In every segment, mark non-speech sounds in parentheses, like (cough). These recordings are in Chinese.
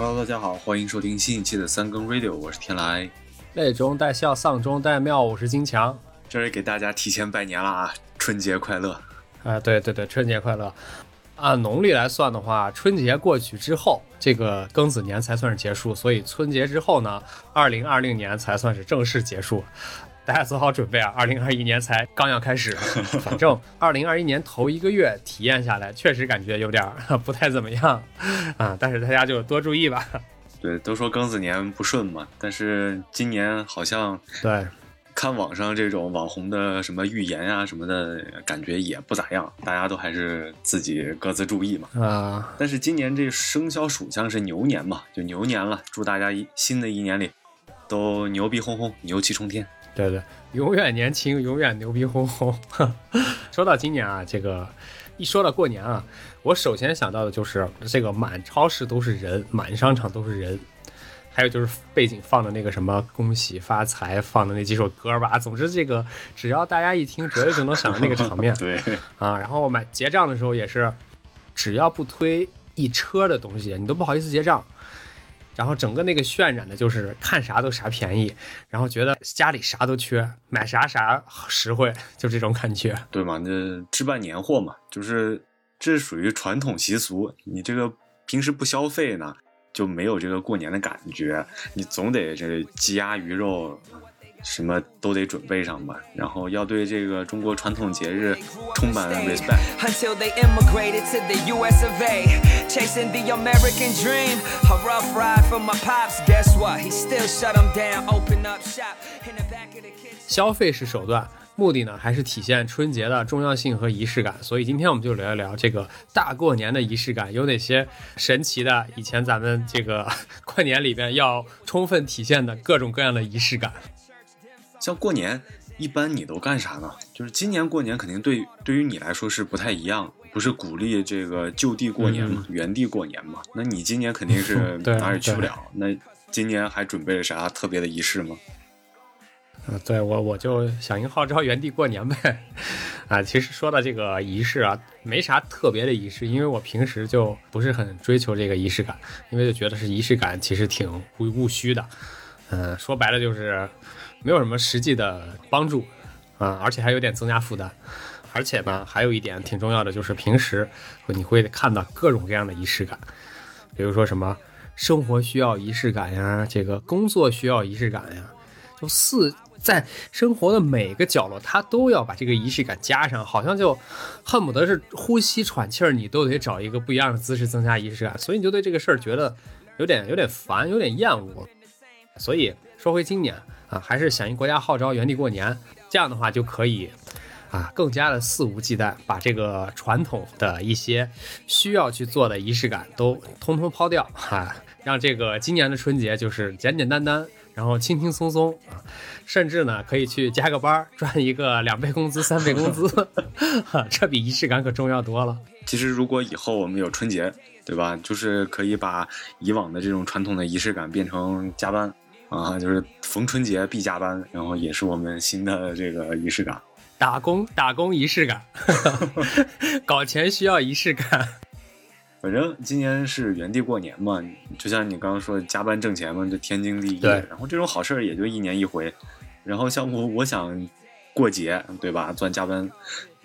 Hello，大家好，欢迎收听新一期的三更 Radio，我是天来。泪中带笑，丧中带妙，我是金强。这里给大家提前拜年了啊，春节快乐！啊，对对对，春节快乐！按农历来算的话，春节过去之后，这个庚子年才算是结束，所以春节之后呢，二零二零年才算是正式结束。大家做好准备啊！二零二一年才刚要开始，反正 (laughs) 二零二一年头一个月体验下来，确实感觉有点 (laughs) 不太怎么样啊。但是大家就多注意吧。对，都说庚子年不顺嘛，但是今年好像对，看网上这种网红的什么预言啊什么的，感觉也不咋样。大家都还是自己各自注意嘛。啊，但是今年这生肖属相是牛年嘛，就牛年了，祝大家一新的一年里都牛逼哄哄，牛气冲天。对对，永远年轻，永远牛逼哄哄。(laughs) 说到今年啊，这个一说到过年啊，我首先想到的就是这个满超市都是人，满商场都是人，还有就是背景放的那个什么恭喜发财放的那几首歌吧。总之，这个只要大家一听，绝对就能想到那个场面。(laughs) 对啊，然后买结账的时候也是，只要不推一车的东西，你都不好意思结账。然后整个那个渲染的就是看啥都啥便宜，然后觉得家里啥都缺，买啥啥实惠，就这种感觉，对嘛？那置办年货嘛，就是这属于传统习俗。你这个平时不消费呢，就没有这个过年的感觉。你总得这鸡鸭鱼肉。什么都得准备上吧，然后要对这个中国传统节日充满 respect。消费是手段，目的呢还是体现春节的重要性和仪式感。所以今天我们就聊一聊这个大过年的仪式感有哪些神奇的，以前咱们这个 (laughs) 过年里边要充分体现的各种各样的仪式感。像过年，一般你都干啥呢？就是今年过年肯定对对于你来说是不太一样，不是鼓励这个就地过年嘛，原地过年嘛。那你今年肯定是 (laughs) 哪也去不了。那今年还准备了啥特别的仪式吗？啊，对我我就响应号召原地过年呗。(laughs) 啊，其实说到这个仪式啊，没啥特别的仪式，因为我平时就不是很追求这个仪式感，因为就觉得是仪式感其实挺务务虚的。嗯，说白了就是。没有什么实际的帮助，啊，而且还有点增加负担，而且呢，还有一点挺重要的，就是平时你会看到各种各样的仪式感，比如说什么生活需要仪式感呀，这个工作需要仪式感呀，就四在生活的每个角落，他都要把这个仪式感加上，好像就恨不得是呼吸喘气儿，你都得找一个不一样的姿势增加仪式感，所以你就对这个事儿觉得有点有点烦，有点厌恶。所以说回今年。啊，还是响应国家号召，原地过年，这样的话就可以，啊，更加的肆无忌惮，把这个传统的一些需要去做的仪式感都通通抛掉，哈，让这个今年的春节就是简简单单，然后轻轻松松啊，甚至呢可以去加个班，赚一个两倍工资、三倍工资，这比仪式感可重要多了。其实如果以后我们有春节，对吧？就是可以把以往的这种传统的仪式感变成加班。啊，就是逢春节必加班，然后也是我们新的这个仪式感。打工打工仪式感，(laughs) 搞钱需要仪式感。(laughs) 反正今年是原地过年嘛，就像你刚刚说的，加班挣钱嘛，就天经地义。对。然后这种好事儿也就一年一回。然后像我，我想过节，对吧？赚加班，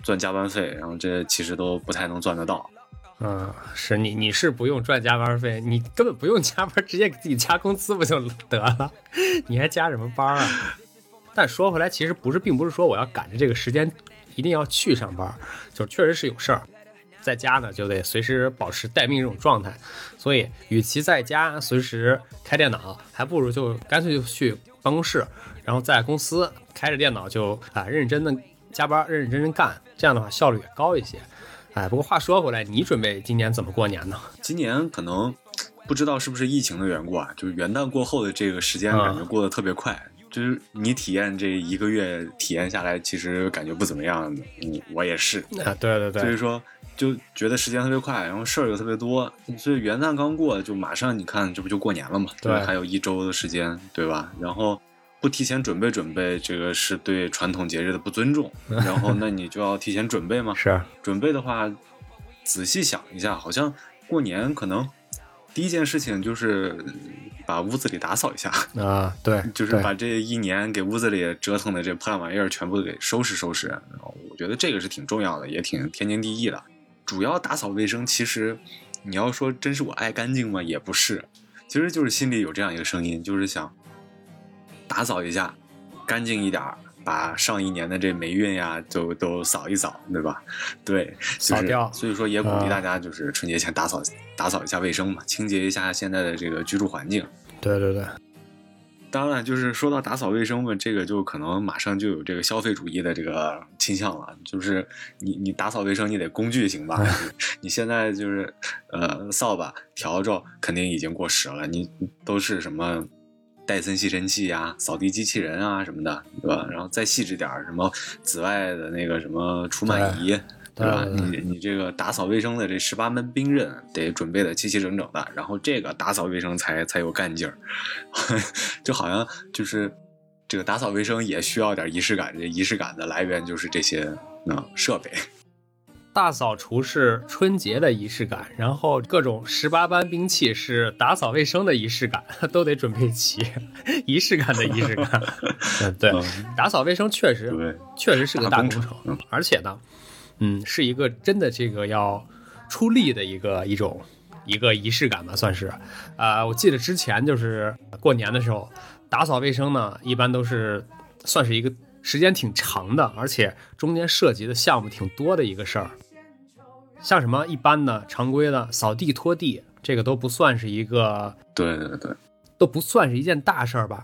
赚加班费，然后这其实都不太能赚得到。嗯，是你，你是不用赚加班费，你根本不用加班，直接给自己加工资不就得了？(laughs) 你还加什么班啊？但说回来，其实不是，并不是说我要赶着这个时间一定要去上班，就确实是有事儿，在家呢就得随时保持待命这种状态。所以，与其在家随时开电脑，还不如就干脆就去办公室，然后在公司开着电脑就啊认真真加班，认认真真干，这样的话效率也高一些。哎，不过话说回来，你准备今年怎么过年呢？今年可能不知道是不是疫情的缘故啊，就是元旦过后的这个时间感觉过得特别快，就是你体验这一个月体验下来，其实感觉不怎么样。嗯，我也是啊，对对对，所以说就觉得时间特别快，然后事儿又特别多，所以元旦刚过就马上你看这不就过年了嘛？对，还有一周的时间，对吧？然后。不提前准备准备，这个是对传统节日的不尊重。(laughs) 然后，那你就要提前准备吗？是。准备的话，仔细想一下，好像过年可能第一件事情就是把屋子里打扫一下，啊，对，就是把这一年给屋子里折腾的这破烂玩意儿全部给收拾收拾。然后我觉得这个是挺重要的，也挺天经地义的。主要打扫卫生，其实你要说真是我爱干净吗？也不是，其实就是心里有这样一个声音，就是想打扫一下，干净一点儿，把上一年的这霉运呀都都扫一扫，对吧？对，就是扫掉所以说也鼓励啊大家就是春节前打扫打扫一下卫生嘛，清洁一下现在的这个居住环境。对对对，当然，就是说到打扫卫生嘛，这个就可能马上就有这个消费主义的这个倾向了。就是你你打扫卫生，你得工具行吧？(laughs) 你现在就是呃扫把、笤帚肯定已经过时了，你都是什么戴森吸尘器啊、扫地机器人啊什么的，对吧？然后再细致点儿，什么紫外的那个什么除螨仪。对吧？你你这个打扫卫生的这十八门兵刃得准备的齐齐整整的，然后这个打扫卫生才才有干劲儿，(laughs) 就好像就是这个打扫卫生也需要点仪式感，这仪式感的来源就是这些嗯设备。大扫除是春节的仪式感，然后各种十八般兵器是打扫卫生的仪式感，(laughs) 都得准备齐，仪式感的仪式感。(laughs) 嗯，对，打扫卫生确实，确实是个大工程程，而且呢，嗯，是一个真的这个要出力的一个一种一个仪式感吧，算是。啊、我记得之前就是过年的时候，打扫卫生呢，一般都是算是一个时间挺长的，而且中间涉及的项目挺多的一个事儿。像什么一般的常规的扫地拖地，这个都不算是一个对对对，都不算是一件大事儿吧。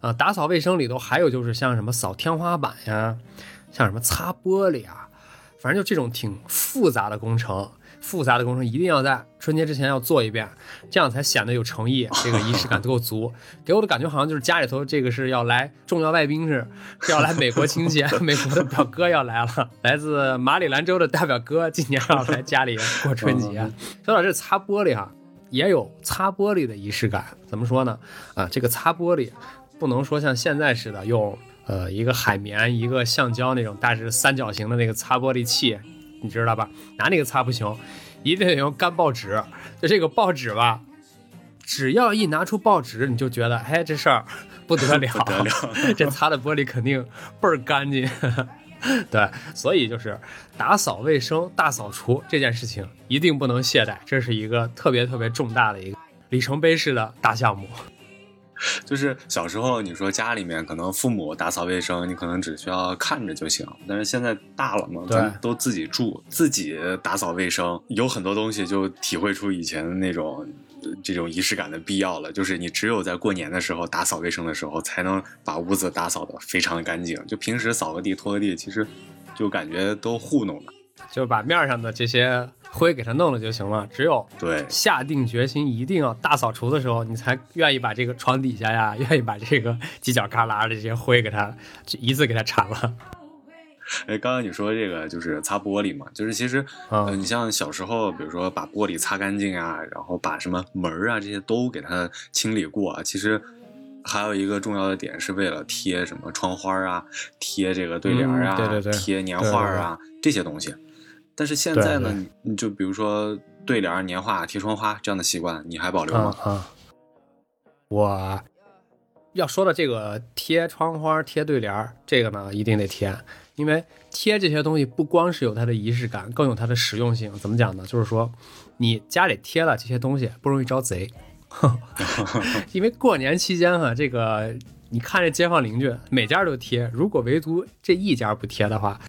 啊，打扫卫生里头还有就是像什么扫天花板呀，像什么擦玻璃啊，反正就这种挺复杂的工程，复杂的工程一定要在春节之前要做一遍，这样才显得有诚意，这个仪式感足够足。(laughs) 给我的感觉好像就是家里头这个是要来重要外宾是是要来美国亲戚，美国的表哥要来了，来自马里兰州的大表哥今年要来家里过春节。(laughs) 说到这擦玻璃哈、也有擦玻璃的仪式感。怎么说呢？啊，这个擦玻璃不能说像现在似的用呃一个海绵、一个橡胶那种大致三角形的那个擦玻璃器，你知道吧？拿那个擦不行，一定得用干报纸。就这个报纸吧，只要一拿出报纸，你就觉得，哎，这事儿不得了，(laughs) 不得了 (laughs) 这擦的玻璃肯定倍儿干净。(laughs) 对，所以就是打扫卫生、大扫除这件事情一定不能懈怠，这是一个特别特别重大的一个里程碑式的大项目。就是小时候你说家里面可能父母打扫卫生，你可能只需要看着就行。但是现在大了嘛，都自己住，自己打扫卫生，有很多东西就体会出以前的那种呃这种仪式感的必要了。就是你只有在过年的时候打扫卫生的时候，才能把屋子打扫的非常干净。就平时扫个地、拖个地，其实就感觉都糊弄了。就把面上的这些灰给它弄了就行了。只有对，下定决心一定要大扫除的时候，你才愿意把这个床底下呀，愿意把这个犄角旮旯的这些灰给它就一次给它铲了。哎，刚刚你说这个就是擦玻璃嘛，就是其实，嗯呃，你像小时候，比如说把玻璃擦干净啊，然后把什么门儿啊这些都给它清理过啊。其实还有一个重要的点是为了贴什么窗花啊，贴这个对联儿啊，嗯对对对贴年画儿啊这些东西。但是现在呢，你你就比如说对联儿、年画、贴窗花这样的习惯，你还保留吗？啊啊！我要说的这个贴窗花、贴对联儿，这个呢一定得贴，因为贴这些东西不光是有它的仪式感，更有它的实用性。怎么讲呢？就是说，你家里贴了这些东西，不容易招贼。(laughs) 因为过年期间哈，这个你看这街坊邻居每家都贴，如果唯独这一家不贴的话，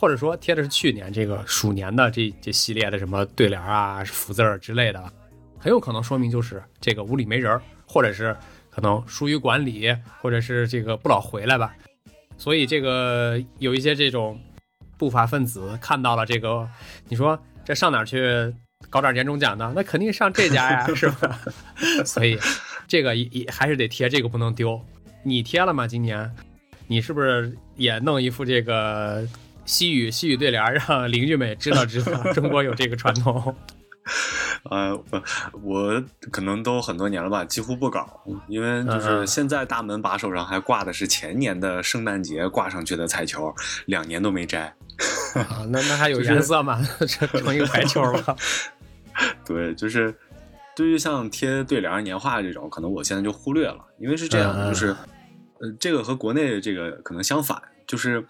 或者说贴的是去年这个鼠年的这这系列的什么对联啊、福字儿之类的，很有可能说明就是这个屋里没人儿，或者是可能疏于管理，或者是这个不老回来吧。所以这个有一些这种不法分子看到了这个，你说这上哪儿去搞点年终奖呢？那肯定上这家呀，是吧？(laughs) 所以这个也也还是得贴，这个不能丢。你贴了吗？今年你是不是也弄一副这个西语西语对联，让邻居们也知道知道 (laughs) 中国有这个传统？(laughs) 呃，我我可能都很多年了吧，几乎不搞，因为就嗯是嗯现在大门把手上还挂的是前年的圣诞节挂上去的彩球，两年都没摘。啊，那那还有颜色吗？(laughs) 成成一个白球吧？对，就是对于像贴对联、年画这种，可能我现在就忽略了，因为是这样，就是，呃，这个和国内这个可能相反，就是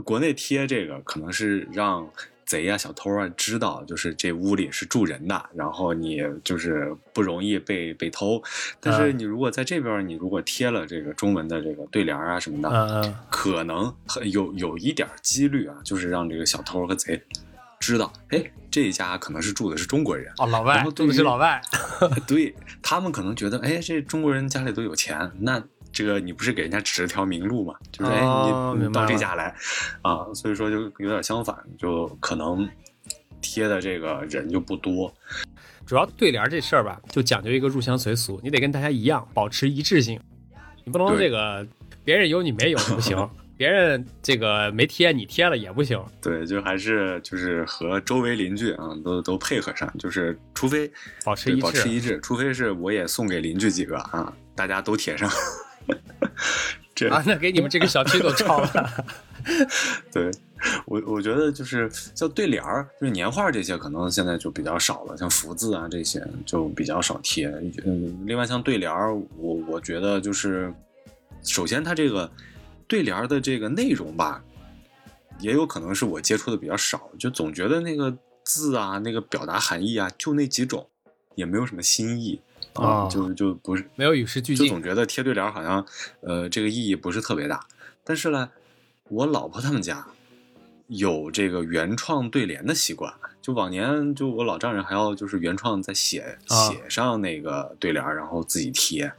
国内贴这个可能是让。贼啊，小偷啊，知道就是这屋里是住人的，然后你就是不容易被被偷。但是你如果在这边，你如果贴了这个中文的这个对联啊什么的，可能有有一点几率啊，就是让这个小偷和贼知道，哎，这一家可能是住的是中国人哦，老外，住的是老外，(laughs) 对他们可能觉得，哎，这中国人家里都有钱，那。这个你不是给人家指了条明路嘛？就是哎，你到这家来，啊，所以说就有点相反，就可能贴的这个人就不多。主要对联这事儿吧，就讲究一个入乡随俗，你得跟大家一样，保持一致性。你不能这个别人有你没有不行，(laughs) 别人这个没贴你贴了也不行。对，就还是就是和周围邻居啊都都配合上，就是除非保持一致，保持一致，除非是我也送给邻居几个啊，大家都贴上。(laughs) 这啊，那给你们这个小区都 (laughs) 抄了。对，我我觉得就是像对联儿，就是年画这些，可能现在就比较少了。像福字啊这些就比较少贴。嗯，另外像对联儿，我我觉得就是，首先它这个对联儿的这个内容吧，也有可能是我接触的比较少，就总觉得那个字啊，那个表达含义啊，就那几种，也没有什么新意。啊，就就不是没有与时俱进，就总觉得贴对联好像，呃，这个意义不是特别大。但是呢，我老婆他们家有这个原创对联的习惯，就往年就我老丈人还要就是原创再写写上那个对联，然后自己贴。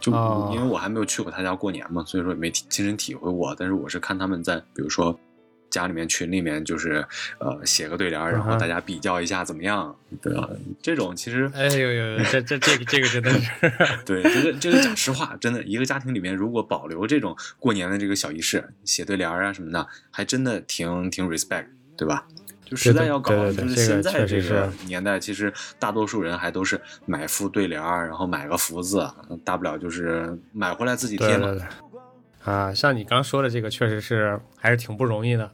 就因为我还没有去过他家过年嘛，所以说也没亲身体会过。但是我是看他们在，比如说。家里面群里面就是呃写个对联，然后大家比较一下怎么样？对吧？这种其实哎呦呦，这这这个这个真的是 (laughs) 对这个这个讲实话，真的一个家庭里面如果保留这种过年的这个小仪式，写对联啊什么的，还真的挺挺 respect，对吧？就实在要搞，就是现在这个年代，其实大多数人还都是买副对联，然后买个福字，大不了就是买回来自己贴嘛。啊，像你刚说的这个，确实是还是挺不容易的。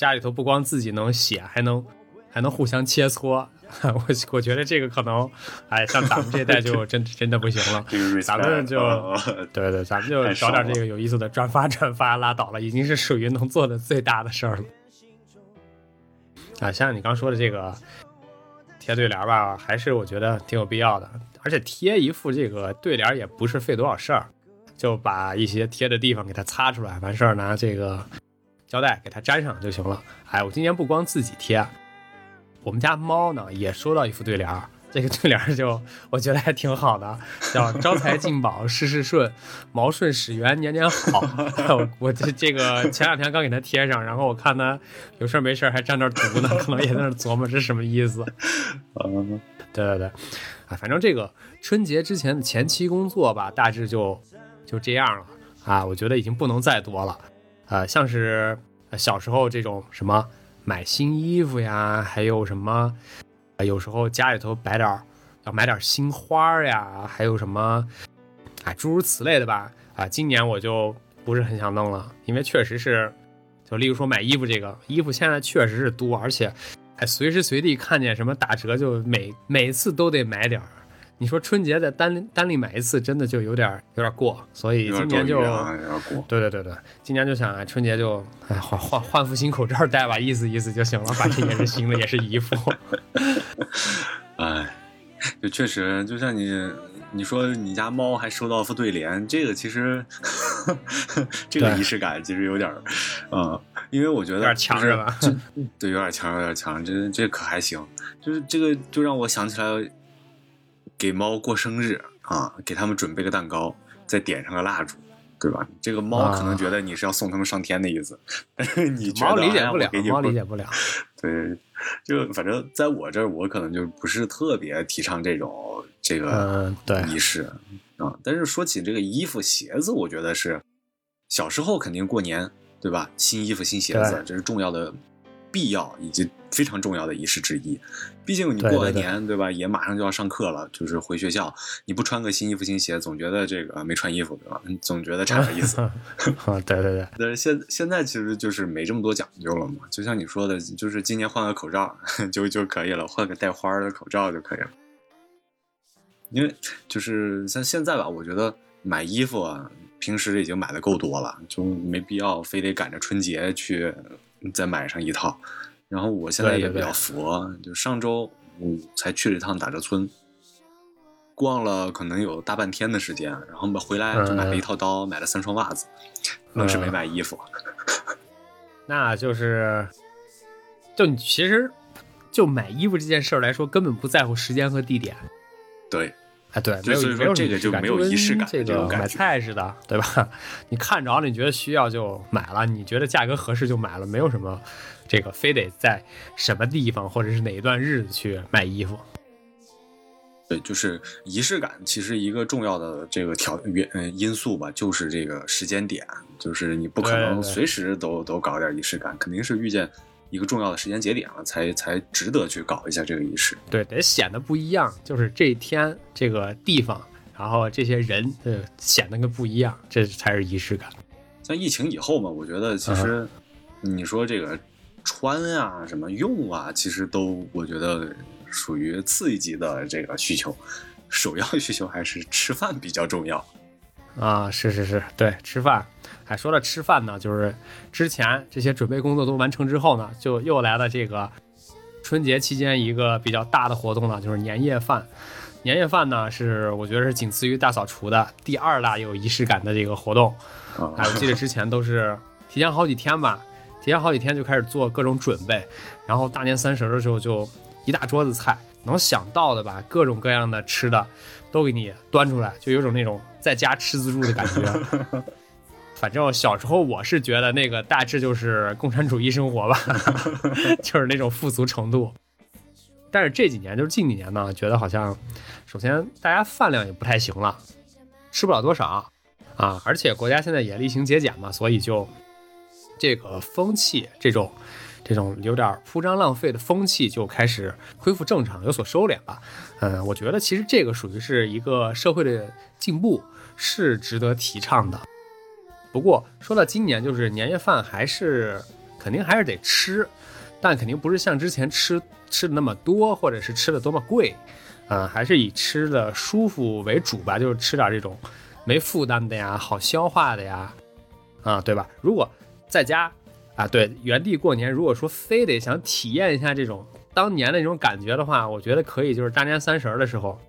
家里头不光自己能写，还能还能互相切磋。(laughs) 我我觉得这个可能，哎，像咱们这代就真真的不行了。(laughs) 咱们就对对，咱们就找点这个有意思的转发 (laughs) 转发拉倒了，已经是属于能做的最大的事儿了。啊，像你刚说的这个贴对联吧，还是我觉得挺有必要的。而且贴一副这个对联也不是费多少事儿。就把一些贴的地方给它擦出来，完事儿拿这个胶带给它粘上就行了。哎，我今年不光自己贴，我们家猫呢也收到一副对联儿，这个 (laughs) 对联儿就我觉得还挺好的，叫“招财进宝，事事顺，毛顺始源，年年好”。(laughs) 我这这个前两天刚给它贴上，然后我看它有事没事还站那儿读呢，(laughs) 可能也在那琢磨这是什么意思。嗯，对对对，啊，反正这个春节之前的前期工作吧，大致就。就这样了啊，我觉得已经不能再多了，呃，像是小时候这种什么买新衣服呀，还有什么，有时候家里头摆点，要买点新花呀，还有什么，啊，诸如此类的吧，啊，今年我就不是很想弄了，因为确实是，就例如说买衣服这个，衣服现在确实是多，而且，哎，随时随地看见什么打折，就每每次都得买点儿。你说春节在单单立买一次，真的就有点有点过，所以今年就对对对对，今年就想啊春节就哎换换换副新口罩戴吧，意思意思就行了，反正也是新的，也是衣服。(laughs) 哎，就确实，就像你你说你家猫还收到副对联，这个其实 (laughs) 这个仪式感其实有点嗯，因为我觉得有点强是吧？对，有点强，有点强，这这可还行，就是这个就让我想起来。给猫过生日啊，给他们准备个蛋糕，再点上个蜡烛，对吧？这个猫可能觉得你是要送他们上天的意思，但是你觉得猫理解不了，猫理解不了。对，就反正在我这儿，我可能就不是特别提倡这种这个仪式啊。但是说起这个衣服鞋子，我觉得是小时候肯定过年，对吧？新衣服新鞋子，这是重要的。必要以及非常重要的仪式之一，毕竟你过完年对吧，也马上就要上课了，就是回学校，你不穿个新衣服新鞋，总觉得这个没穿衣服对吧？总觉得差点意思。(laughs) 对对对，但是现现在其实就是没这么多讲究了嘛，就像你说的，就是今年换个口罩 (laughs) 就就可以了，换个带花的口罩就可以了。因为就是像现在吧，我觉得买衣服啊，平时已经买的够多了，就没必要非得赶着春节去再买上一套。然后我现在也比较佛，就上周嗯才去了一趟打折村，逛了可能有大半天的时间，然后回来就买了一套刀，买了三双袜子，愣是没买衣服。(laughs) 那就是，就你其实就买衣服这件事儿来说，根本不在乎时间和地点。对，啊对，没有没有这个就没有仪式感，这个买菜似的，对吧？(laughs) 你看着了，你觉得需要就买了，你觉得价格合适就买了，没有什么这个非得在什么地方或者是哪一段日子去买衣服。对，就是仪式感，其实一个重要的这个条原嗯因素吧，就是这个时间点，就是你不可能随时都都搞点仪式感，肯定是遇见一个重要的时间节点了，才才值得去搞一下这个仪式。对，得显得不一样，就是这一天这个地方，然后这些人，呃，显得跟不一样，这才是仪式感。像疫情以后嘛，我觉得其实你说这个穿啊，什么用啊，其实都我觉得。属于次一级的这个需求，首要需求还是吃饭比较重要啊！是是是，对，吃饭。还说到吃饭呢，就是之前这些准备工作都完成之后呢，就又来了这个春节期间一个比较大的活动呢，就是年夜饭。年夜饭呢，是我觉得是仅次于大扫除的第二大有仪式感的这个活动。哎，我记得之前都是提前好几天吧，提前好几天就开始做各种准备，然后大年三十的时候就。一大桌子菜，能想到的吧，各种各样的吃的，都给你端出来，就有种那种在家吃自助的感觉。(laughs) 反正小时候我是觉得那个大致就是共产主义生活吧，(laughs) 就是那种富足程度。但是这几年，就是近几年呢，觉得好像，首先大家饭量也不太行了，吃不了多少啊，而且国家现在也厉行节俭嘛，所以就这个风气这种。这种有点铺张浪费的风气就开始恢复正常，有所收敛了。嗯，我觉得其实这个属于是一个社会的进步，是值得提倡的。不过说到今年，就是年夜饭还是肯定还是得吃，但肯定不是像之前吃吃的那么多，或者是吃的多么贵。嗯，还是以吃的舒服为主吧，就是吃点这种没负担的呀，好消化的呀，啊，对吧？如果在家。啊，对，原地过年，如果说非得想体验一下这种当年的那种感觉的话，我觉得可以，就是大年三十的时候，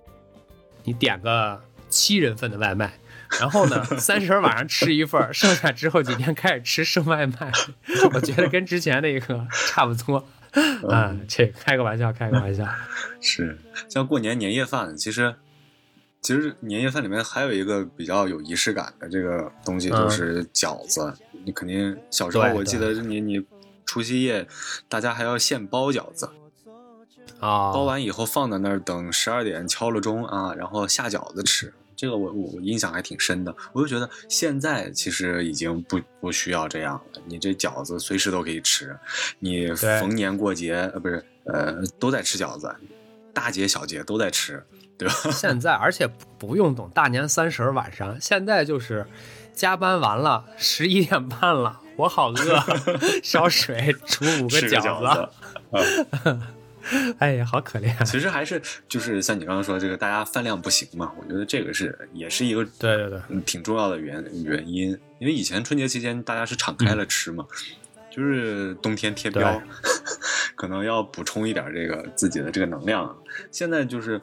你点个七人份的外卖，然后呢，三十晚上吃一份，剩下之后几天开始吃剩外卖，(laughs) 我觉得跟之前那个差不多。啊，这开个玩笑，开个玩笑。(laughs) 是，像过年年夜饭，其实。其实年夜饭里面还有一个比较有仪式感的这个东西，就是饺子。你肯定小时候，我记得你你除夕夜，大家还要现包饺子啊，包完以后放在那儿等十二点敲了钟啊，然后下饺子吃。这个我我印象还挺深的。我就觉得现在其实已经不不需要这样了，你这饺子随时都可以吃，你逢年过节呃不是呃都在吃饺子，大节小节都在吃。(laughs) 现在，而且不用等大年三十晚上，现在就是加班完了，十一点半了，我好饿，(laughs) 烧水煮五个饺子。(laughs) 哎呀，好可怜。其实还是就是像你刚刚说这个，大家饭量不行嘛，我觉得这个是也是一个对对对，挺重要的原原因。因为以前春节期间大家是敞开了吃嘛，就是冬天贴膘，可能要补充一点这个自己的这个能量。现在就是。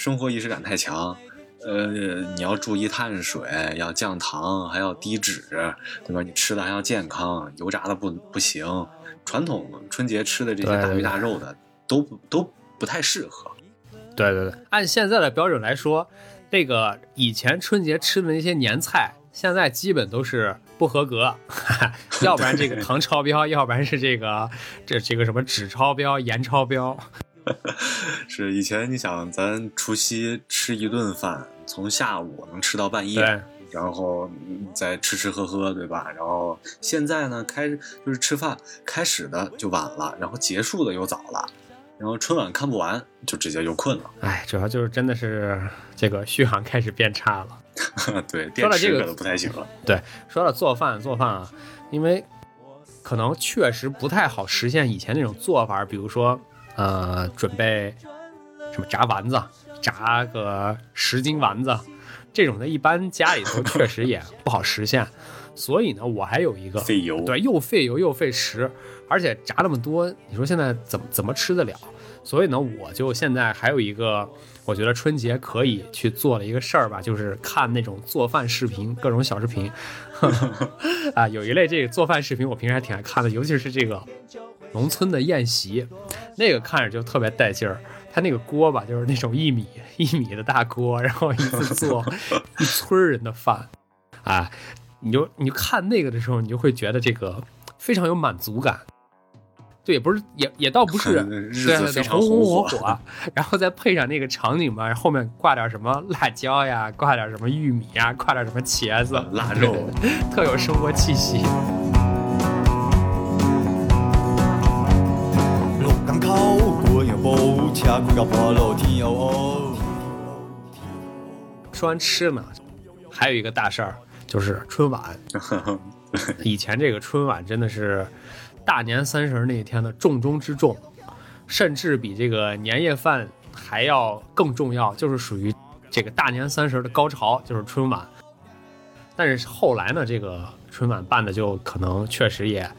生活仪式感太强，呃，你要注意碳水，要降糖，还要低脂，对吧？你吃的还要健康，油炸的不不行。传统春节吃的这些大鱼大肉的，都都不太适合。对对对，按现在的标准来说，这个以前春节吃的那些年菜，现在基本都是不合格，(laughs) 要不然这个糖超标，要不然是这个这这个什么脂超标、盐超标。(laughs) 是以前你想咱除夕吃一顿饭，从下午能吃到半夜，然后再吃吃喝喝，对吧？然后现在呢，开就是吃饭开始的就晚了，然后结束的又早了，然后春晚看不完就直接就困了。哎，主要就是真的是这个续航开始变差了。(laughs) 对，说到这个都不太行了。对，说到做饭做饭啊，因为可能确实不太好实现以前那种做法，比如说。呃，准备什么炸丸子，炸个十斤丸子，这种的一般家里头确实也不好实现。所以呢，我还有一个费油，对，又费油又费时，而且炸那么多，你说现在怎么怎么吃得了？所以呢，我就现在还有一个，我觉得春节可以去做的一个事儿吧，就是看那种做饭视频，各种小视频。(laughs) 啊，有一类这个做饭视频，我平时还挺爱看的，尤其是这个农村的宴席，那个看着就特别带劲儿。他那个锅吧，就是那种一米一米的大锅，然后一次做 (laughs) 一村人的饭，啊。你就你就看那个的时候，你就会觉得这个非常有满足感。对，也不是也也倒不是，对对对，红红火火，(laughs) 然后再配上那个场景吧，后面挂点什么辣椒呀，挂点什么玉米呀，挂点什么茄子、腊肉，特有生活气息。说完吃呢，还有一个大事儿。就是春晚，以前这个春晚真的是大年三十那一天的重中之重，甚至比这个年夜饭还要更重要，就是属于这个大年三十的高潮，就是春晚。但是后来呢，这个春晚办的就可能确实也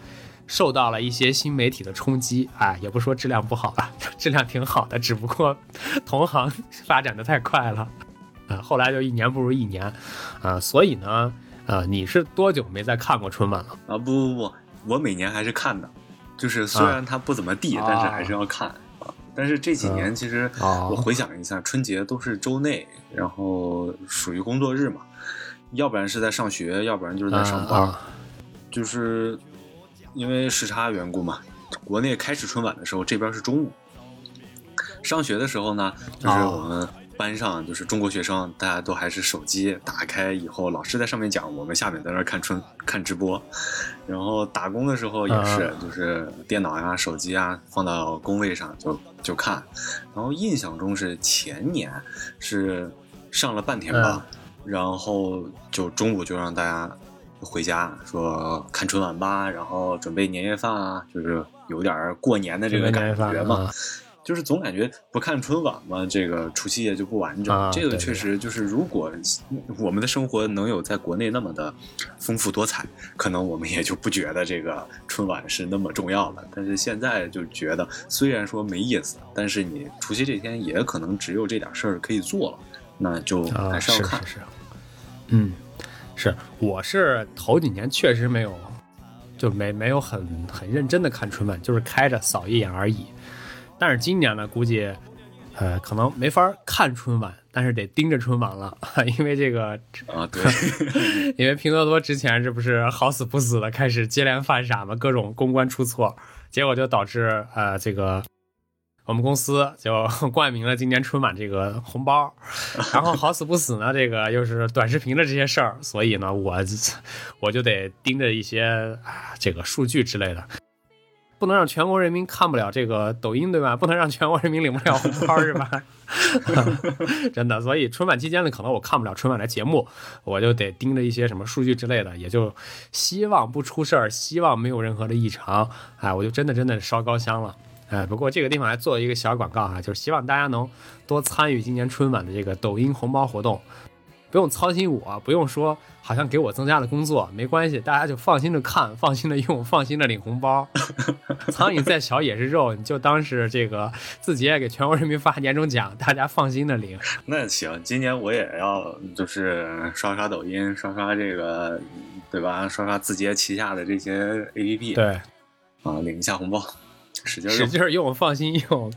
受到了一些新媒体的冲击，哎，也不说质量不好吧，(laughs) 质量挺好的，只不过同行发展的太快了。啊后来就一年不如一年，啊，所以呢，啊，你是多久没再看过春晚了？啊，不不不，我每年还是看的，就是虽然它不怎么地，但是还是要看。啊。但是这几年其实我回想一下，春节都是周内，然后属于工作日嘛，要不然是在上学，要不然就是在上班，就是因为时差缘故嘛。国内开始春晚的时候，这边是中午；上学的时候呢，就是我们。班上就是中国学生，大家都还是手机打开以后，老师在上面讲，我们下面在那看春看直播。然后打工的时候也是，就是电脑呀、手机啊放到工位上就就看。然后印象中是前年是上了半天班，然后就中午就让大家回家说看春晚吧，然后准备年夜饭啊，就是有点过年的这个感觉嘛。就是总感觉不看春晚嘛，这个除夕夜就不完整。这个确实就是，如果我们的生活能有在国内那么的丰富多彩，可能我们也就不觉得这个春晚是那么重要了。但是现在就觉得，虽然说没意思，但是你除夕这天也可能只有这点事儿可以做了，那就还是要看。是是是。嗯，是，我是头几年确实没有，就没没有很很认真的看春晚，就是开着扫一眼而已。但是今年呢，估计，呃，可能没法看春晚，但是得盯着春晚了，(laughs) 因为这个啊，对，(laughs) 因为拼多多之前这不是好死不死的开始接连犯傻嘛，各种公关出错，结果就导致呃，这个我们公司就冠名了今年春晚这个红包，然后好死不死呢，这个又是短视频的这些事儿，所以呢，我我就得盯着一些啊这个数据之类的。不能让全国人民看不了这个抖音，对吧？不能让全国人民领不了红包，是吧？(laughs) 真的，所以春晚期间呢，可能我看不了春晚的节目，我就得盯着一些什么数据之类的，也就希望不出事儿，希望没有任何的异常。哎，我就真的真的烧高香了。哎，不过这个地方还做一个小广告啊，就是希望大家能多参与今年春晚的这个抖音红包活动。不用操心我，不用说，好像给我增加了工作，没关系，大家就放心的看，放心的用，放心的领红包。苍蝇再小也是肉，你就当是这个自己也给全国人民发年终奖，大家放心的领。那行，今年我也要就是刷刷抖音，刷刷这个，对吧？刷刷字节旗下的这些 APP，对，啊，领一下红包，使劲使劲用，放心用。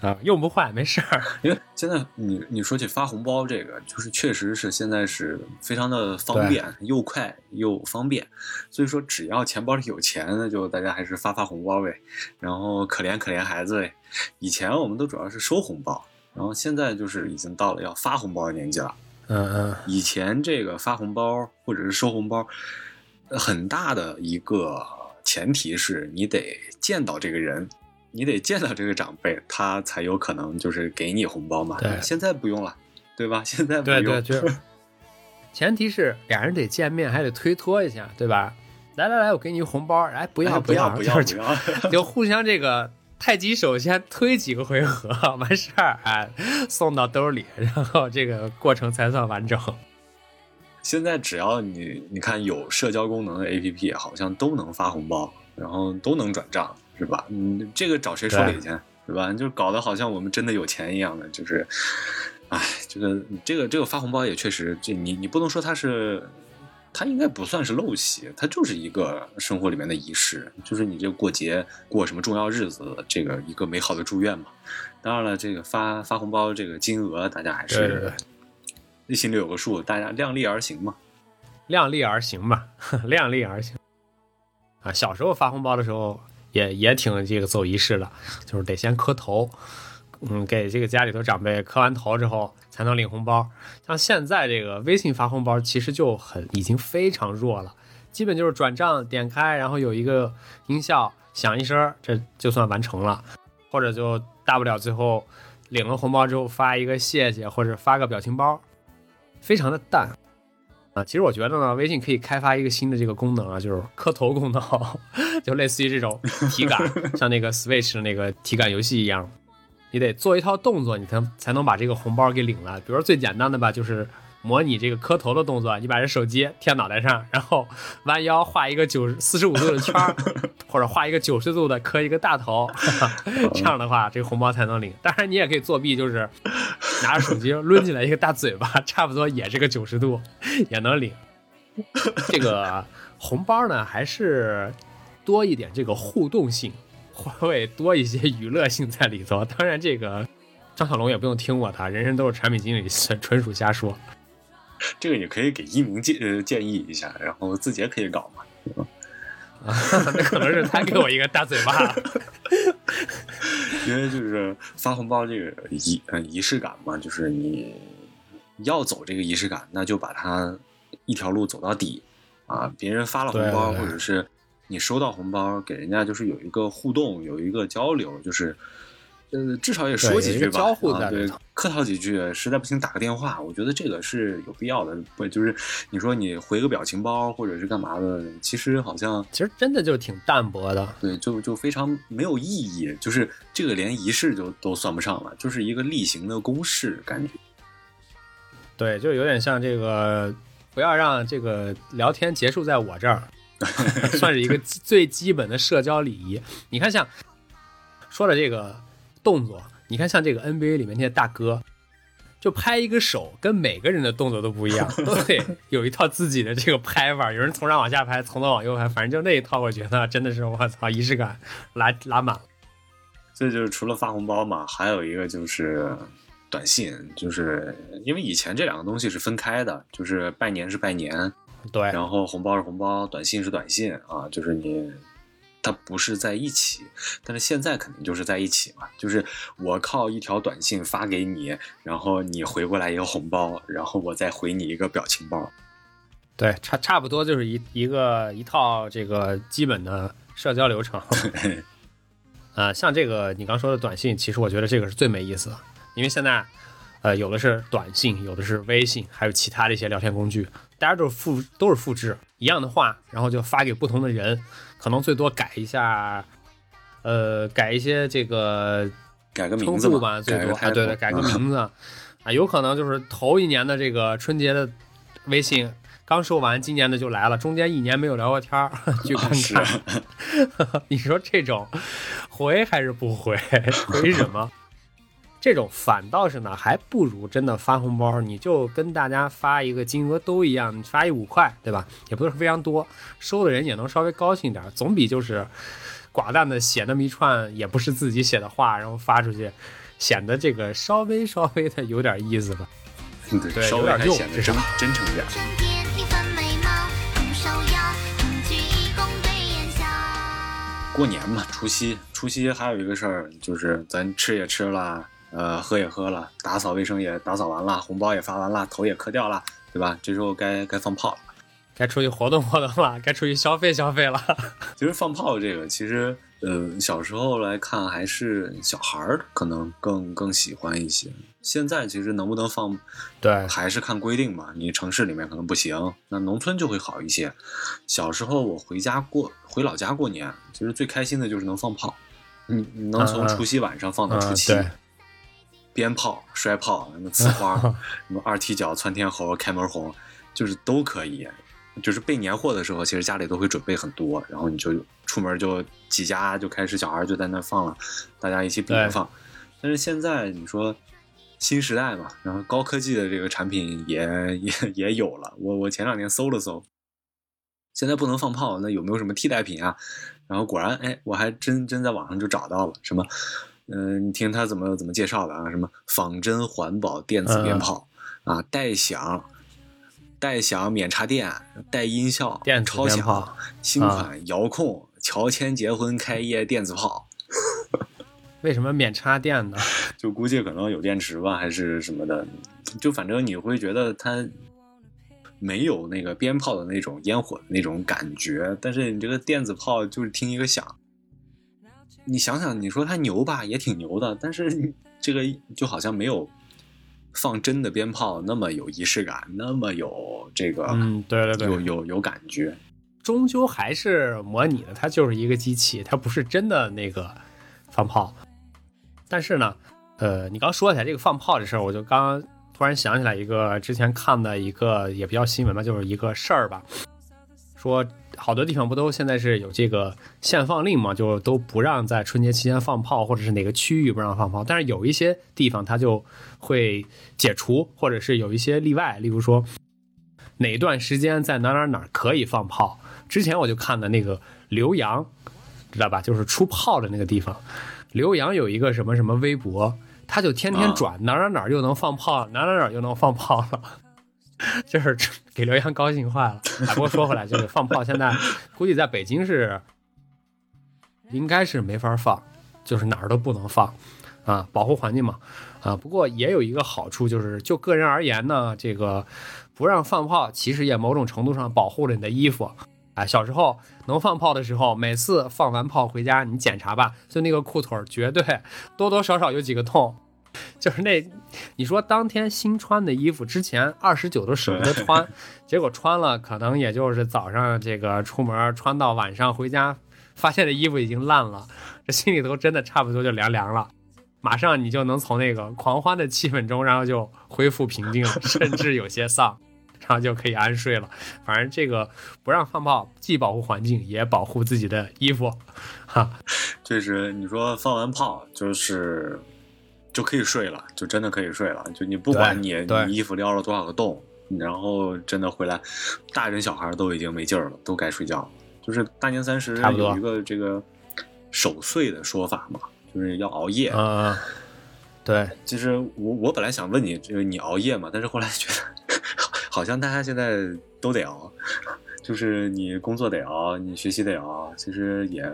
啊，用不坏没事儿，(laughs) 因为现在你你说起发红包这个，就是确实是现在是非常的方便，又快又方便，所以说只要钱包里有钱，那就大家还是发发红包呗，然后可怜可怜孩子呗。以前我们都主要是收红包，然后现在就是已经到了要发红包的年纪了。嗯嗯，以前这个发红包或者是收红包，很大的一个前提是你得见到这个人。你得见到这个长辈，他才有可能就是给你红包嘛。对，现在不用了，对吧？现在不用。对对，就 (laughs) 前提是俩人得见面，还得推脱一下，对吧？来来来，我给你一红包，哎，不要不要不要不要，(laughs) 就互相这个太极手先推几个回合 (laughs) 完事儿，哎，送到兜里，然后这个过程才算完整。现在只要你你看有社交功能的 APP，好像都能发红包，然后都能转账，是吧？嗯，这个找谁说理去，对吧？就搞得好像我们真的有钱一样的，就是，哎，这个这个这个发红包也确实，这你你不能说它是。它应该不算是陋习，它就是一个生活里面的仪式，就是你这过节过什么重要日子，这个一个美好的祝愿嘛。当然了，这个发发红包这个金额，大家还是心里有个数，大家量力而行嘛。量力而行嘛，(laughs) 量力而行。啊，小时候发红包的时候也也挺这个走仪式的，就是得先磕头。嗯，给这个家里头长辈磕完头之后才能领红包。像现在这个微信发红包，其实就很已经非常弱了，基本就是转账点开，然后有一个音效响一声，这就算完成了。或者就大不了最后领了红包之后发一个谢谢，或者发个表情包，非常的淡啊。其实我觉得呢，微信可以开发一个新的这个功能啊，就是磕头功能，(laughs) 就类似于这种体感，像那个 Switch 的那个体感游戏一样。你得做一套动作，你才才能把这个红包给领了。比如说最简单的吧，就是模拟这个磕头的动作。你把这手机贴脑袋上，然后弯腰画一个九四十五度的圈，或者画一个九十度的磕一个大头，(laughs) 这样的话这个红包才能领。当然你也可以作弊，就是拿着手机抡起来一个大嘴巴，差不多也是个九十度，也能领。这个红包呢，还是多一点这个互动性。会多一些娱乐性在里头，当然这个张小龙也不用听我的，人人都是产品经理，纯属瞎说。这个也可以给一鸣建呃建议一下，然后自己也可以搞嘛。啊，那可能是他给我一个大嘴巴。因为就是发红包这个仪嗯仪式感嘛，就是你要走这个仪式感，那就把它一条路走到底啊！别人发了红包或者是。你收到红包，给人家就是有一个互动，有一个交流，就是，呃，至少也说几句吧，交互对，客套几句，实在不行打个电话，我觉得这个是有必要的。不，就是你说你回个表情包或者是干嘛的，其实好像其实真的就挺淡薄的，对，就就非常没有意义，就是这个连仪式就都算不上了，就是一个例行的公式感觉。对，就有点像这个，不要让这个聊天结束在我这儿。(laughs) 算是一个最基本的社交礼仪。你看，像说了这个动作，你看像这个 NBA 里面那些大哥，就拍一个手，跟每个人的动作都不一样，(laughs) 都得有一套自己的这个拍法。有人从上往下拍，从左往右拍，反正就那一套，我觉得真的是我操，仪式感拉拉满了。这就是除了发红包嘛，还有一个就是短信，就是因为以前这两个东西是分开的，就是拜年是拜年。对，然后红包是红包，短信是短信啊，就是你，它不是在一起，但是现在肯定就是在一起嘛，就是我靠一条短信发给你，然后你回过来一个红包，然后我再回你一个表情包，对，差差不多就是一一个一套这个基本的社交流程。啊，(laughs) 像这个你刚说的短信，其实我觉得这个是最没意思的，因为现在，呃，有的是短信，有的是微信，还有其他的一些聊天工具。大家都是复都是复制一样的话，然后就发给不同的人，可能最多改一下，呃，改一些这个改个名字吧，最多啊，对对，改个名字啊，有可能就是头一年的这个春节的微信刚收完，今年的就来了，中间一年没有聊过天儿，(laughs) 去看看，(laughs) 你说这种回还是不回？(laughs) 回什么？这种反倒是呢，还不如真的发红包，你就跟大家发一个金额都一样，你发一五块，对吧？也不是非常多，收的人也能稍微高兴点，总比就是寡淡的写那么一串也不是自己写的话，然后发出去，显得这个稍微稍微的有点意思吧？对，有点显得真真诚点。过年嘛，除夕，除夕还有一个事儿，就是咱吃也吃了。呃，喝也喝了，打扫卫生也打扫完了，红包也发完了，头也磕掉了，对吧？这时候该该放炮了，该出去活动活动了，该出去消费消费了。(laughs) 其实放炮这个，其实呃，小时候来看还是小孩儿可能更更喜欢一些。现在其实能不能放，对，还是看规定嘛。你城市里面可能不行，那农村就会好一些。小时候我回家过回老家过年，其实最开心的就是能放炮。你你能从除夕晚上放到除夕，对，鞭炮、摔炮、什么呲花、(laughs) 什么二踢脚、窜天猴、开门红，就是都可以。就是备年货的时候，其实家里都会准备很多，然后你就出门就几家就开始小孩就在那放了，大家一起比着放。但是现在你说新时代嘛，然后高科技的这个产品也也也有了。我我前两天搜了搜，现在不能放炮，那有没有什么替代品啊？然后果然，哎，我还真真在网上就找到了什么，嗯，你听他怎么怎么介绍的啊？什么仿真环保电子鞭炮啊，带响。带响免插电，带音效，电超响，新款遥控，乔迁结婚开业电子炮。(laughs) 为什么免插电呢？(laughs) 就估计可能有电池吧，还是什么的。就反正你会觉得它没有那个鞭炮的那种烟火的那种感觉，但是你这个电子炮就是听一个响。你想想，你说它牛吧，也挺牛的，但是这个就好像没有。放真的鞭炮那么有仪式感，那么有这个，嗯，对对对，有有有感觉，终究还是模拟的，它就是一个机器，它不是真的那个放炮。但是呢，呃，你刚说起来这个放炮这事儿，我就刚突然想起来一个之前看的一个也比较新闻吧，就是一个事儿吧，说。好多地方不都现在是有这个限放令嘛，就都不让在春节期间放炮，或者是哪个区域不让放炮。但是有一些地方它就会解除，或者是有一些例外，例如说哪段时间在哪哪哪可以放炮。之前我就看的那个浏阳，知道吧？就是出炮的那个地方。浏阳有一个什么什么微博，他就天天转哪哪哪又能放炮，哪哪哪又能放炮了。就是给刘洋高兴坏了。不过说回来，就是放炮，现在估计在北京是应该是没法放，就是哪儿都不能放啊，保护环境嘛啊。不过也有一个好处，就是就个人而言呢，这个不让放炮，其实也某种程度上保护了你的衣服。啊，小时候能放炮的时候，每次放完炮回家，你检查吧，就那个裤腿绝对多多少少有几个痛。(laughs) 就是那，你说当天新穿的衣服，之前二十九都舍不得穿，结果穿了，可能也就是早上这个出门穿到晚上回家，发现这衣服已经烂了，这心里头真的差不多就凉凉了。马上你就能从那个狂欢的气氛中，然后就恢复平静了，甚至有些丧，然后就可以安睡了。反正这个不让放炮，既保护环境，也保护自己的衣服。哈，就是你说放完炮就是。就可以睡了，就真的可以睡了。就你不管你你衣服撩了多少个洞，然后真的回来，大人小孩都已经没劲儿了，都该睡觉了。就是大年三十有一个这个守岁的说法嘛，就是要熬夜。嗯，对。其实我我本来想问你，就是你熬夜嘛，但是后来觉得好像大家现在都得熬，(laughs) 就是你工作得熬，你学习得熬，其实也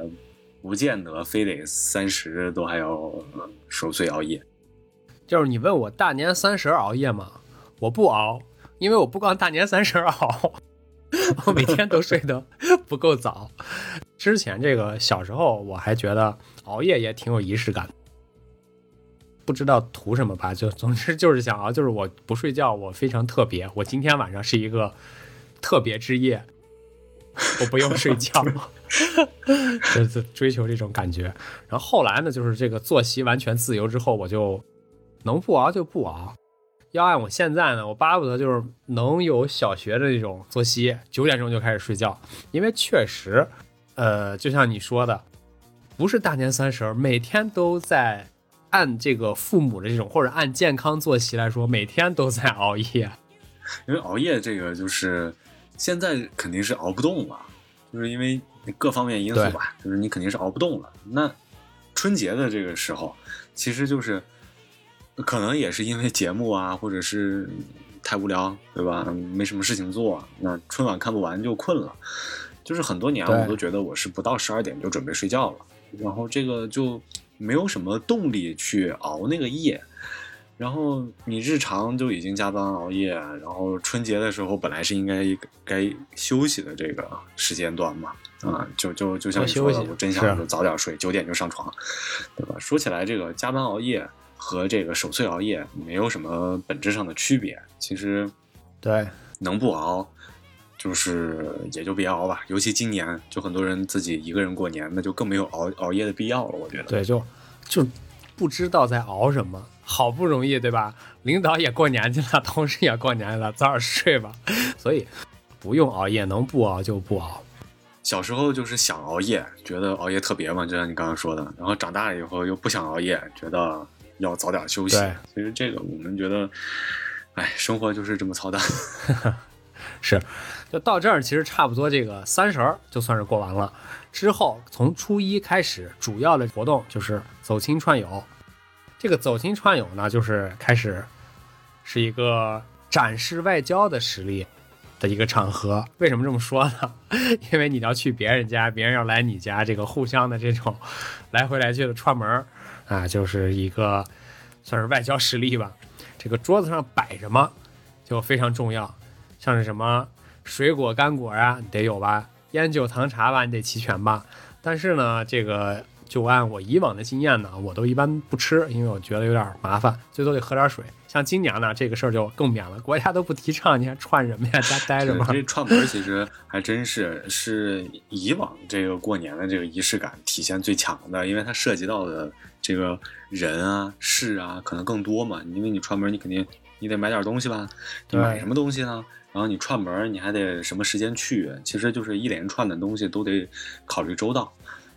不见得非得三十都还要守岁熬夜。就是你问我大年三十熬夜吗？我不熬，因为我不光大年三十熬，(laughs) 我每天都睡得不够早。之前这个小时候我还觉得熬夜也挺有仪式感，不知道图什么吧？就总之就是想熬，就是我不睡觉，我非常特别。我今天晚上是一个特别之夜，我不用睡觉，(laughs) 就是追求这种感觉。然后后来呢，就是这个作息完全自由之后，我就。能不熬就不熬，要按我现在呢，我巴不得就是能有小学的那种作息，九点钟就开始睡觉。因为确实，呃，就像你说的，不是大年三十每天都在按这个父母的这种或者按健康作息来说，每天都在熬夜。因为熬夜这个就是现在肯定是熬不动了，就是因为各方面因素吧，就是你肯定是熬不动了。那春节的这个时候，其实就是。可能也是因为节目啊，或者是太无聊，对吧？没什么事情做，那春晚看不完就困了。就是很多年我都觉得我是不到十二点就准备睡觉了，然后这个就没有什么动力去熬那个夜。然后你日常就已经加班熬夜，然后春节的时候本来是应该该休息的这个时间段嘛，啊，就就就像你说的，我真想就早点睡，九点就上床，对吧？说起来这个加班熬夜。和这个守岁熬夜没有什么本质上的区别，其实，对，能不熬，就是也就别熬吧。尤其今年，就很多人自己一个人过年，那就更没有熬熬夜的必要了。我觉得，对，就就不知道在熬什么。好不容易，对吧？领导也过年去了，(laughs) 同事也过年了，早点睡吧。所以不用熬夜，能不熬就不熬。小时候就是想熬夜，觉得熬夜特别嘛，就像你刚刚说的。然后长大了以后又不想熬夜，觉得要早点休息。其实这个我们觉得，哎，生活就是这么操蛋。(laughs) 是，就到这儿，其实差不多这个三十儿就算是过完了。之后从初一开始，主要的活动就是走亲串友。这个走亲串友呢，就是开始是一个展示外交的实力。一个场合，为什么这么说呢？(laughs) 因为你要去别人家，别人要来你家，这个互相的这种 (laughs) 来回来去的串门啊，就是一个算是外交实力吧。这个桌子上摆什么就非常重要，像是什么水果干果啊，得有吧；烟酒糖茶吧，你得齐全吧。但是呢，这个。就按我以往的经验呢，我都一般不吃，因为我觉得有点麻烦，最多得喝点水。像今年呢，这个事儿就更免了，国家都不提倡，你还串什么呀？家 (laughs) 待着吗？这串门其实还真是是以往这个过年的这个仪式感体现最强的，因为它涉及到的这个人啊、事啊，可能更多嘛。因为你串门，你肯定你得买点东西吧？你买什么东西呢？然后你串门，你还得什么时间去？其实就是一连串的东西都得考虑周到。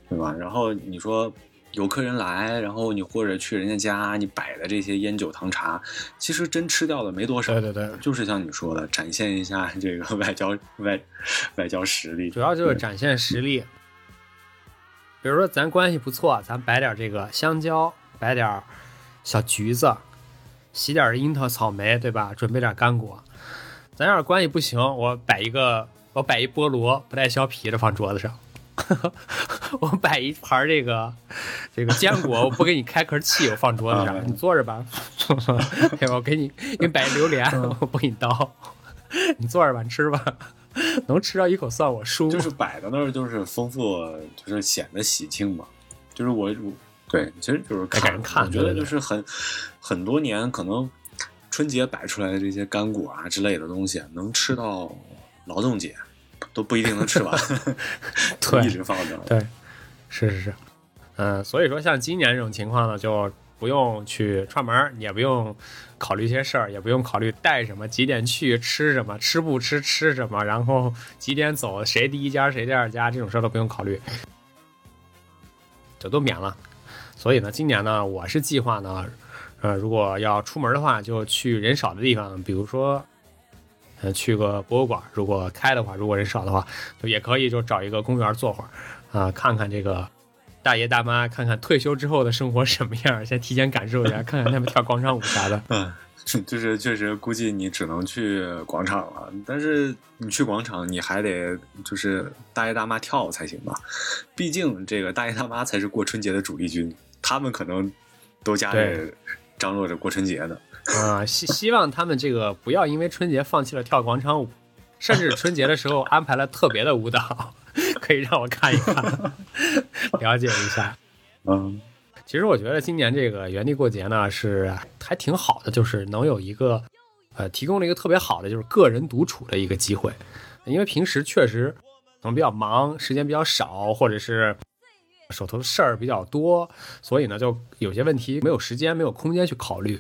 对吧？然后你说有客人来，然后你或者去人家家，你摆的这些烟酒糖茶，其实真吃掉的没多少。对对对，就是像你说的，展现一下这个外交外外交实力，主要就是展现实力。比如说咱关系不错，咱摆点这个香蕉，摆点小橘子，洗点樱桃、草莓，对吧？准备点干果。咱要是关系不行，我摆一个，我摆一菠萝不带削皮的放桌子上。(laughs) 我摆一盘这个这个坚果，我不给你开壳器，我放桌子上，你坐着吧。(laughs) 我给你给你摆榴莲，我不给你刀，(laughs) 你坐着吧，你吃吧，能吃到一口算我输。就是摆在那儿，就是丰富，就是显得喜庆嘛。就是我，对，其实就是看，看，我觉得就是很很多年，可能春节摆出来的这些干果啊之类的东西，能吃到劳动节。都不一定能吃完，(laughs) 对，一直放着。对，是是是，嗯，所以说像今年这种情况呢，就不用去串门，也不用考虑一些事儿，也不用考虑带什么，几点去吃什么，吃不吃吃什么，然后几点走，谁第一家谁第二家，这种事儿都不用考虑，就都免了。所以呢，今年呢，我是计划呢，呃，如果要出门的话，就去人少的地方，比如说。呃，去个博物馆，如果开的话，如果人少的话，就也可以就找一个公园坐会儿，啊，看看这个大爷大妈，看看退休之后的生活什么样，先提前感受一下，看看他们跳广场舞啥的。(laughs) 嗯，就是确实估计你只能去广场了，但是你去广场，你还得就是大爷大妈跳才行吧？毕竟这个大爷大妈才是过春节的主力军，他们可能都家里张罗着过春节呢。啊，希希望他们这个不要因为春节放弃了跳广场舞，甚至春节的时候安排了特别的舞蹈，(laughs) 可以让我看一看，(laughs) 了解一下。嗯，其实我觉得今年这个原地过节呢是还挺好的，就是能有一个呃提供了一个特别好的就是个人独处的一个机会，因为平时确实可能比较忙，时间比较少，或者是手头的事儿比较多，所以呢就有些问题没有时间、没有空间去考虑。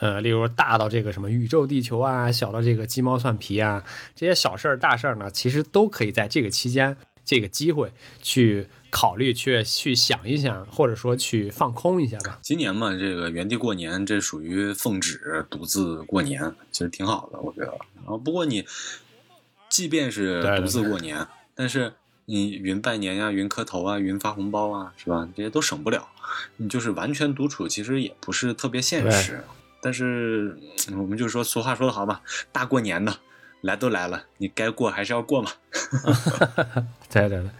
呃，例如大到这个什么宇宙地球啊，小到这个鸡毛蒜皮啊，这些小事儿、大事儿呢，其实都可以在这个期间、这个机会去考虑、去去想一想，或者说去放空一下吧。今年嘛，这个原地过年，这属于奉旨独自过年，其实挺好的，我觉得。然后不过你，即便是独自过年，但是你云拜年呀、云磕头啊、云发红包啊，是吧？这些都省不了。你就是完全独处，其实也不是特别现实。但是我们就说俗话说得好嘛，大过年的，来都来了，你该过还是要过嘛。(laughs) 对 (laughs) 对对，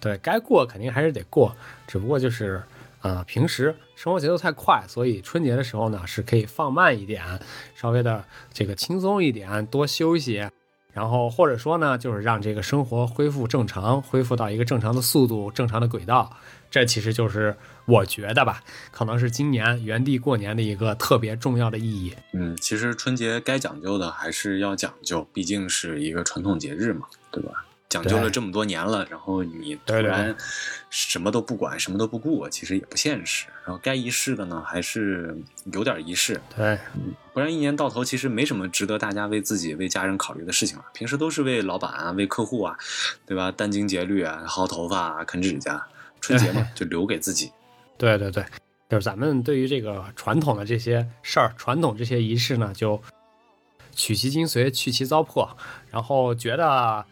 对该过肯定还是得过，只不过就是啊，平时生活节奏太快，所以春节的时候呢是可以放慢一点，稍微的这个轻松一点，多休息，然后或者说呢，就是让这个生活恢复正常，恢复到一个正常的速度、正常的轨道。这其实就是我觉得吧，可能是今年原地过年的一个特别重要的意义。嗯，其实春节该讲究的还是要讲究，毕竟是一个传统节日嘛，对吧？讲究了这么多年了，然后你突然什么都不管，什么都不顾，其实也不现实。然后该仪式的呢，还是有点仪式，对，不然一年到头其实没什么值得大家为自己、为家人考虑的事情了。平时都是为老板啊、为客户啊，对吧？殚精竭虑啊，薅头发啊、啃指甲。春节嘛，就留给自己。对对对，就是咱们对于这个传统的这些事儿、传统这些仪式呢，就取其精髓，去其糟粕，然后觉得。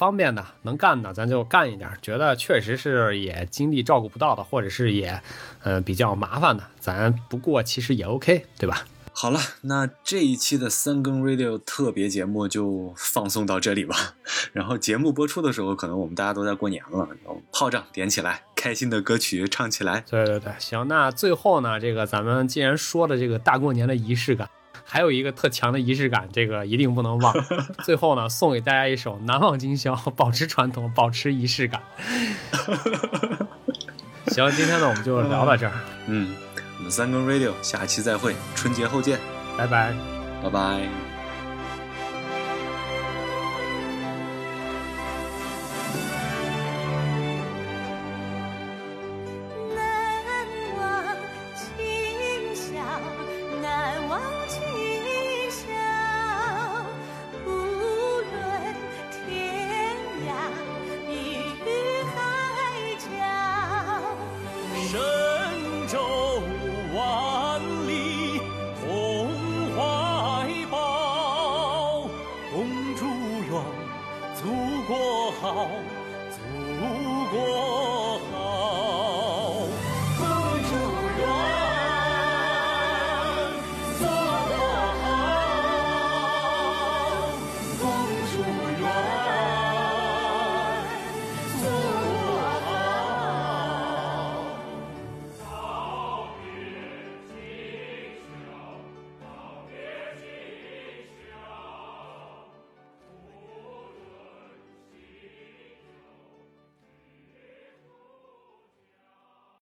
方便的能干的，咱就干一点；觉得确实是也精力照顾不到的，或者是也，呃，比较麻烦的，咱不过其实也 OK，对吧？好了，那这一期的三更 Radio 特别节目就放送到这里吧。(laughs) 然后节目播出的时候，可能我们大家都在过年了，然后炮仗点起来，开心的歌曲唱起来。对对对，行，那最后呢，这个咱们既然说了这个大过年的仪式感。还有一个特强的仪式感，这个一定不能忘。(laughs) 最后呢，送给大家一首《难忘今宵》，保持传统，保持仪式感。(laughs) 行，今天呢，我们就聊到这儿。嗯，我们三更 radio 下期再会，春节后见，拜拜，拜拜。